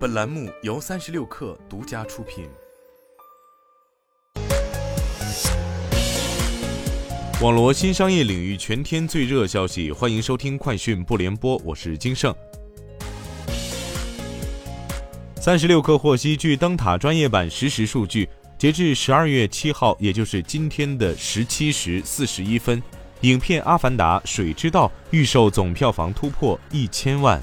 本栏目由三十六氪独家出品。网罗新商业领域全天最热消息，欢迎收听快讯不联播，我是金盛。三十六氪获悉，据灯塔专业版实时数据，截至十二月七号，也就是今天的十七时四十一分，影片《阿凡达：水之道》预售总票房突破一千万。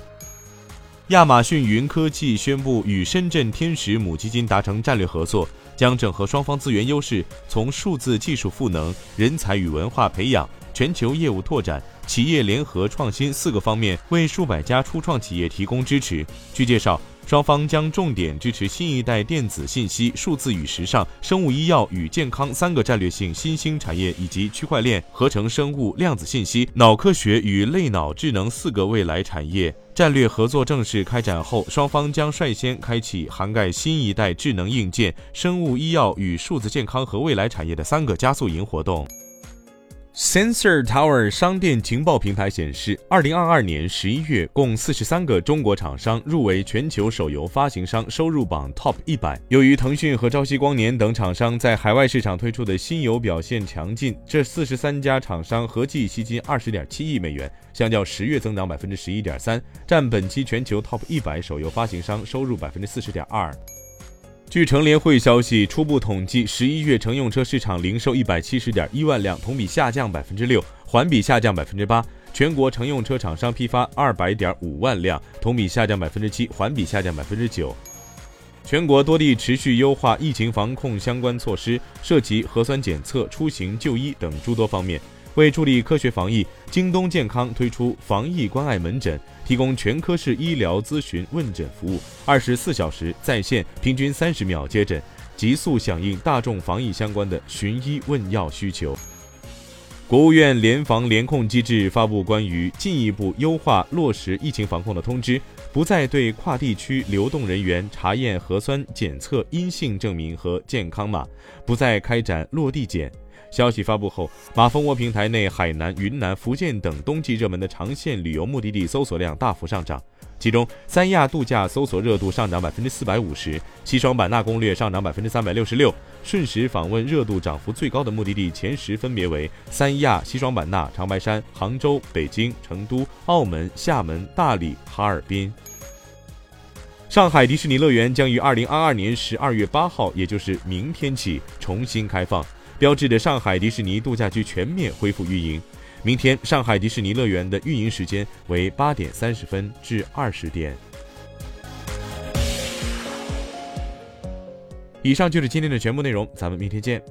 亚马逊云科技宣布与深圳天使母基金达成战略合作，将整合双方资源优势，从数字技术赋能、人才与文化培养、全球业务拓展、企业联合创新四个方面，为数百家初创企业提供支持。据介绍。双方将重点支持新一代电子信息、数字与时尚、生物医药与健康三个战略性新兴产业，以及区块链、合成生物、量子信息、脑科学与类脑智能四个未来产业。战略合作正式开展后，双方将率先开启涵盖新一代智能硬件、生物医药与数字健康和未来产业的三个加速营活动。Sensor Tower 商店情报平台显示，二零二二年十一月，共四十三个中国厂商入围全球手游发行商收入榜 Top 一百。由于腾讯和朝夕光年等厂商在海外市场推出的新游表现强劲，这四十三家厂商合计吸金二十点七亿美元，相较十月增长百分之十一点三，占本期全球 Top 一百手游发行商收入百分之四十点二。据乘联会消息，初步统计，十一月乘用车市场零售一百七十点一万辆，同比下降百分之六，环比下降百分之八。全国乘用车厂商批发二百点五万辆，同比下降百分之七，环比下降百分之九。全国多地持续优化疫情防控相关措施，涉及核酸检测、出行、就医等诸多方面。为助力科学防疫，京东健康推出防疫关爱门诊，提供全科室医疗咨询问诊服务，二十四小时在线，平均三十秒接诊，急速响应大众防疫相关的寻医问药需求。国务院联防联控机制发布关于进一步优化落实疫情防控的通知，不再对跨地区流动人员查验核酸检测阴性证明和健康码，不再开展落地检。消息发布后，马蜂窝平台内海南、云南、福建等冬季热门的长线旅游目的地搜索量大幅上涨，其中三亚度假搜索热度上涨百分之四百五十，西双版纳攻略上涨百分之三百六十六。瞬时访问热度涨幅最高的目的地前十分别为三亚、西双版纳、长白山、杭州、北京、成都、澳门、厦门、大理、哈尔滨。上海迪士尼乐园将于二零二二年十二月八号，也就是明天起重新开放。标志着上海迪士尼度假区全面恢复运营。明天，上海迪士尼乐园的运营时间为八点三十分至二十点。以上就是今天的全部内容，咱们明天见。